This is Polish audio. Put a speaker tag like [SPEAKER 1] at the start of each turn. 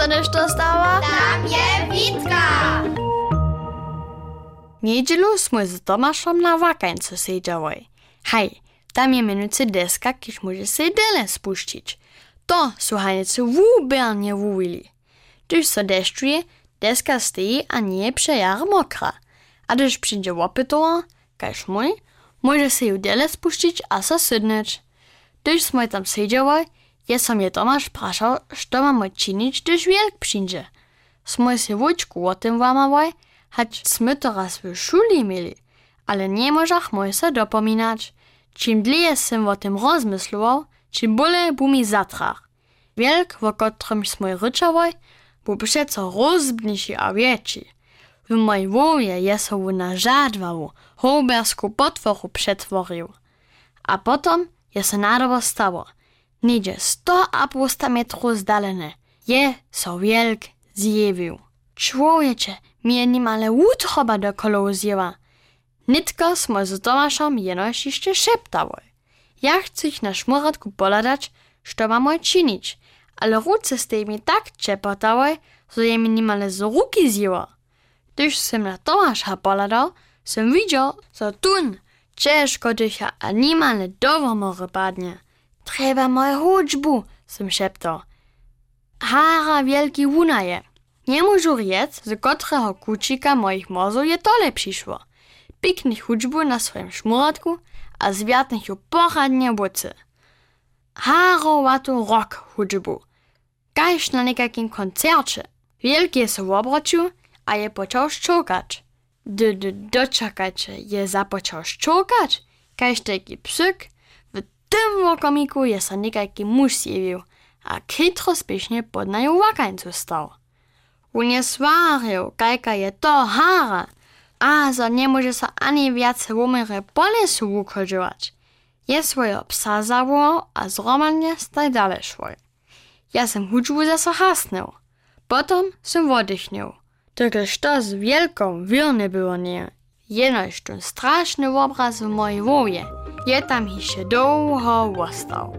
[SPEAKER 1] sa nešto stała?
[SPEAKER 2] Tam je Witka!
[SPEAKER 1] Niedzielu sme z Tomášom na wakańcu siedziały. Hej, tam je minuty deska, kiż może się dele spuścić. To są hajnicy wubernie wuwili. Gdyż so deszczuje, deska stoi a nie przejar mokra. A gdyż przyjdzie łopytowa, każ mój, może się ją dele spuścić a so sydnąć. Gdyż sme tam siedziały, je som je Tomáš prašał, što mamy czynić, gdyż wielk przyjdzie. Sme się wójczku o tym łamawaj, Hać sme to raz w szuli mieli, ale nie możach moj se dopominać. Czym dlje sem o tym rozmyslował, czym bole bu mi zatrach. Wielk, o którym sme ryczałoj, bu przeco rozbniejszy a wieci. W mojej woje jest on na żadwawu, hobersku potworu przetworzył. A potom je se stało. Niedzie sto a półsta metrów zdalene. Je so wielk zjewił. Człowiecze, mnie nimale utroba do kolowu zjewa. Nitko smo z Tomaszem jenoś jeszcze szeptały. Ja chcę ich na szmuratku poladać, što mamy czynić, ale ruce z tymi tak czepotały, że je mi nimale z ruki zjęła. Gdyż sem na Tomasza poladał, sem widział, że tun ciężko dycha, a nimale dowomory padnie. Trzeba moje hudźbu, sem szeptał. Hara wielki wunaje. Nie môžu riec, z ktorého kúčika mojich mozov je tole prišlo. Pikni hudžbu na svojom šmuratku a zviatnych ju poradne buce. Harovatú rock hudžbu. Kajš na nekakim koncercie. Wielkie se obročił, a je počał szczokać. D, d, doczekajcie, je zapoczął szczokać, kajś taki psyk, tym łokomiku je se nekajki muž zjewił, a kytro spiesznie pod nają wakańcu stał. Unie svaril, kajka je to hara, a za nie może sa ani viac umere po lesu uchodžovať. Je svoje psa zavolal a zromadne staj dalej švoj. Ja som hudžbu zase hasnil. Potom som oddychnil. Tylko što z wielką wirne było nie. Jenoś ten straszny obraz w mojej woje. Je tam jeszcze długo ostał.